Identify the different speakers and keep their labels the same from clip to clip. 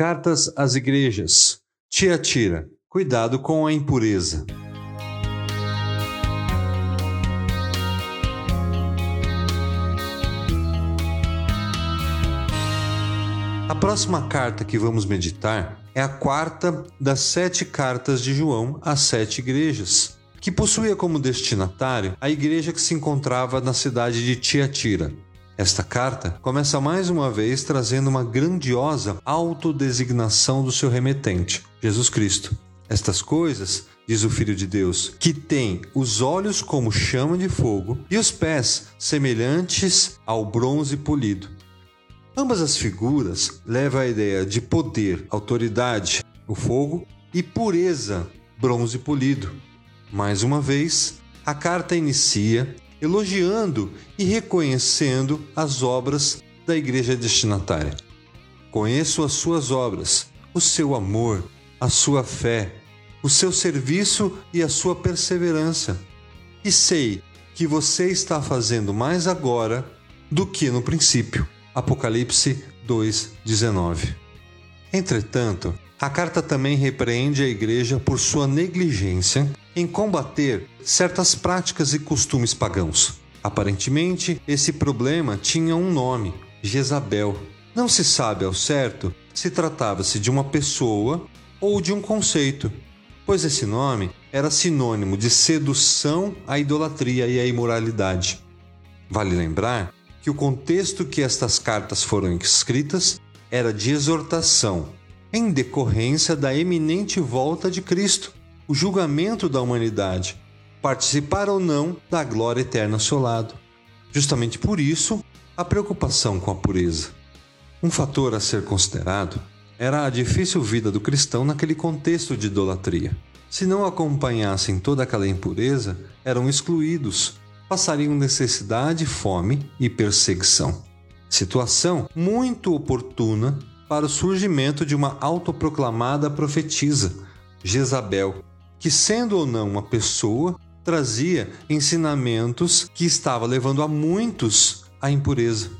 Speaker 1: Cartas às igrejas. Tiatira. Cuidado com a impureza. A próxima carta que vamos meditar é a quarta das sete cartas de João às sete igrejas, que possuía como destinatário a igreja que se encontrava na cidade de Tiatira. Esta carta começa mais uma vez trazendo uma grandiosa autodesignação do seu remetente, Jesus Cristo. Estas coisas, diz o Filho de Deus, que tem os olhos como chama de fogo e os pés semelhantes ao bronze polido. Ambas as figuras levam a ideia de poder, autoridade, o fogo, e pureza, bronze polido. Mais uma vez, a carta inicia elogiando e reconhecendo as obras da igreja destinatária. Conheço as suas obras, o seu amor, a sua fé, o seu serviço e a sua perseverança. E sei que você está fazendo mais agora do que no princípio. Apocalipse 2:19. Entretanto, a carta também repreende a igreja por sua negligência em combater certas práticas e costumes pagãos. Aparentemente, esse problema tinha um nome: Jezabel. Não se sabe ao certo se tratava-se de uma pessoa ou de um conceito, pois esse nome era sinônimo de sedução à idolatria e à imoralidade. Vale lembrar que o contexto que estas cartas foram escritas era de exortação, em decorrência da eminente volta de Cristo o julgamento da humanidade, participar ou não da glória eterna ao seu lado. Justamente por isso, a preocupação com a pureza. Um fator a ser considerado era a difícil vida do cristão naquele contexto de idolatria. Se não acompanhassem toda aquela impureza, eram excluídos, passariam necessidade, fome e perseguição. Situação muito oportuna para o surgimento de uma autoproclamada profetisa, Jezabel, que, sendo ou não uma pessoa, trazia ensinamentos que estava levando a muitos à impureza.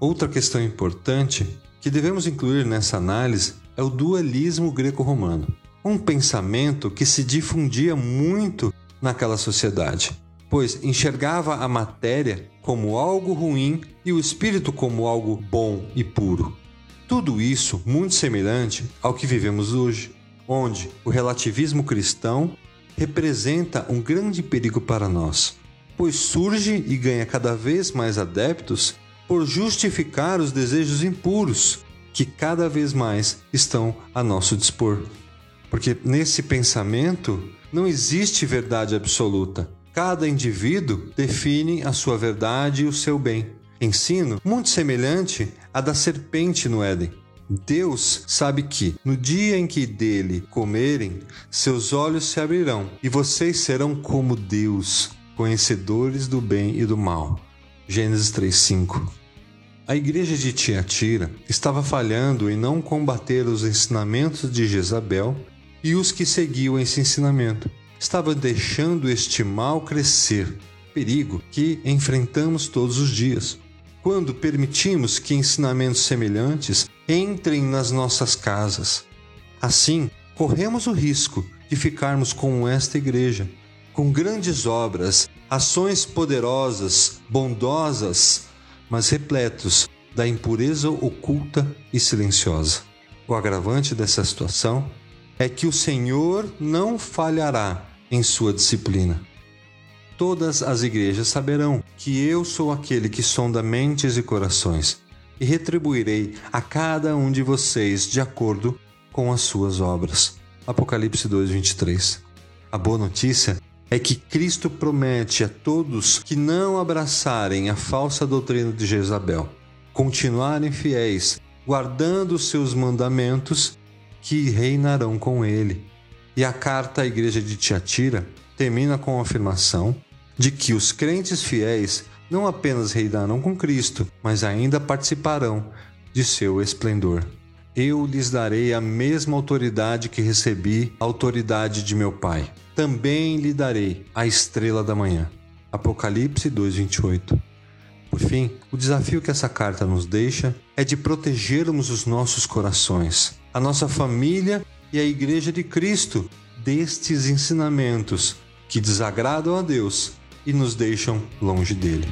Speaker 1: Outra questão importante que devemos incluir nessa análise é o dualismo greco-romano, um pensamento que se difundia muito naquela sociedade, pois enxergava a matéria como algo ruim e o espírito como algo bom e puro. Tudo isso muito semelhante ao que vivemos hoje onde o relativismo cristão representa um grande perigo para nós, pois surge e ganha cada vez mais adeptos por justificar os desejos impuros que cada vez mais estão a nosso dispor. Porque nesse pensamento não existe verdade absoluta. Cada indivíduo define a sua verdade e o seu bem. Ensino muito semelhante à da serpente no Éden Deus sabe que, no dia em que dele comerem, seus olhos se abrirão e vocês serão como Deus, conhecedores do bem e do mal. Gênesis 3:5. A igreja de Tiatira estava falhando em não combater os ensinamentos de Jezabel e os que seguiam esse ensinamento. Estava deixando este mal crescer, perigo que enfrentamos todos os dias quando permitimos que ensinamentos semelhantes entrem nas nossas casas. Assim, corremos o risco de ficarmos como esta igreja, com grandes obras, ações poderosas, bondosas, mas repletos da impureza oculta e silenciosa. O agravante dessa situação é que o Senhor não falhará em sua disciplina todas as igrejas saberão que eu sou aquele que sonda mentes e corações, e retribuirei a cada um de vocês de acordo com as suas obras. Apocalipse 2:23. A boa notícia é que Cristo promete a todos que não abraçarem a falsa doutrina de Jezabel, continuarem fiéis, guardando os seus mandamentos, que reinarão com ele. E a carta à igreja de Tiatira termina com a afirmação de que os crentes fiéis não apenas reinarão com Cristo, mas ainda participarão de seu esplendor. Eu lhes darei a mesma autoridade que recebi, a autoridade de meu Pai. Também lhe darei a estrela da manhã. Apocalipse 2:28. Por fim, o desafio que essa carta nos deixa é de protegermos os nossos corações, a nossa família e a Igreja de Cristo destes ensinamentos que desagradam a Deus e nos deixam longe dele.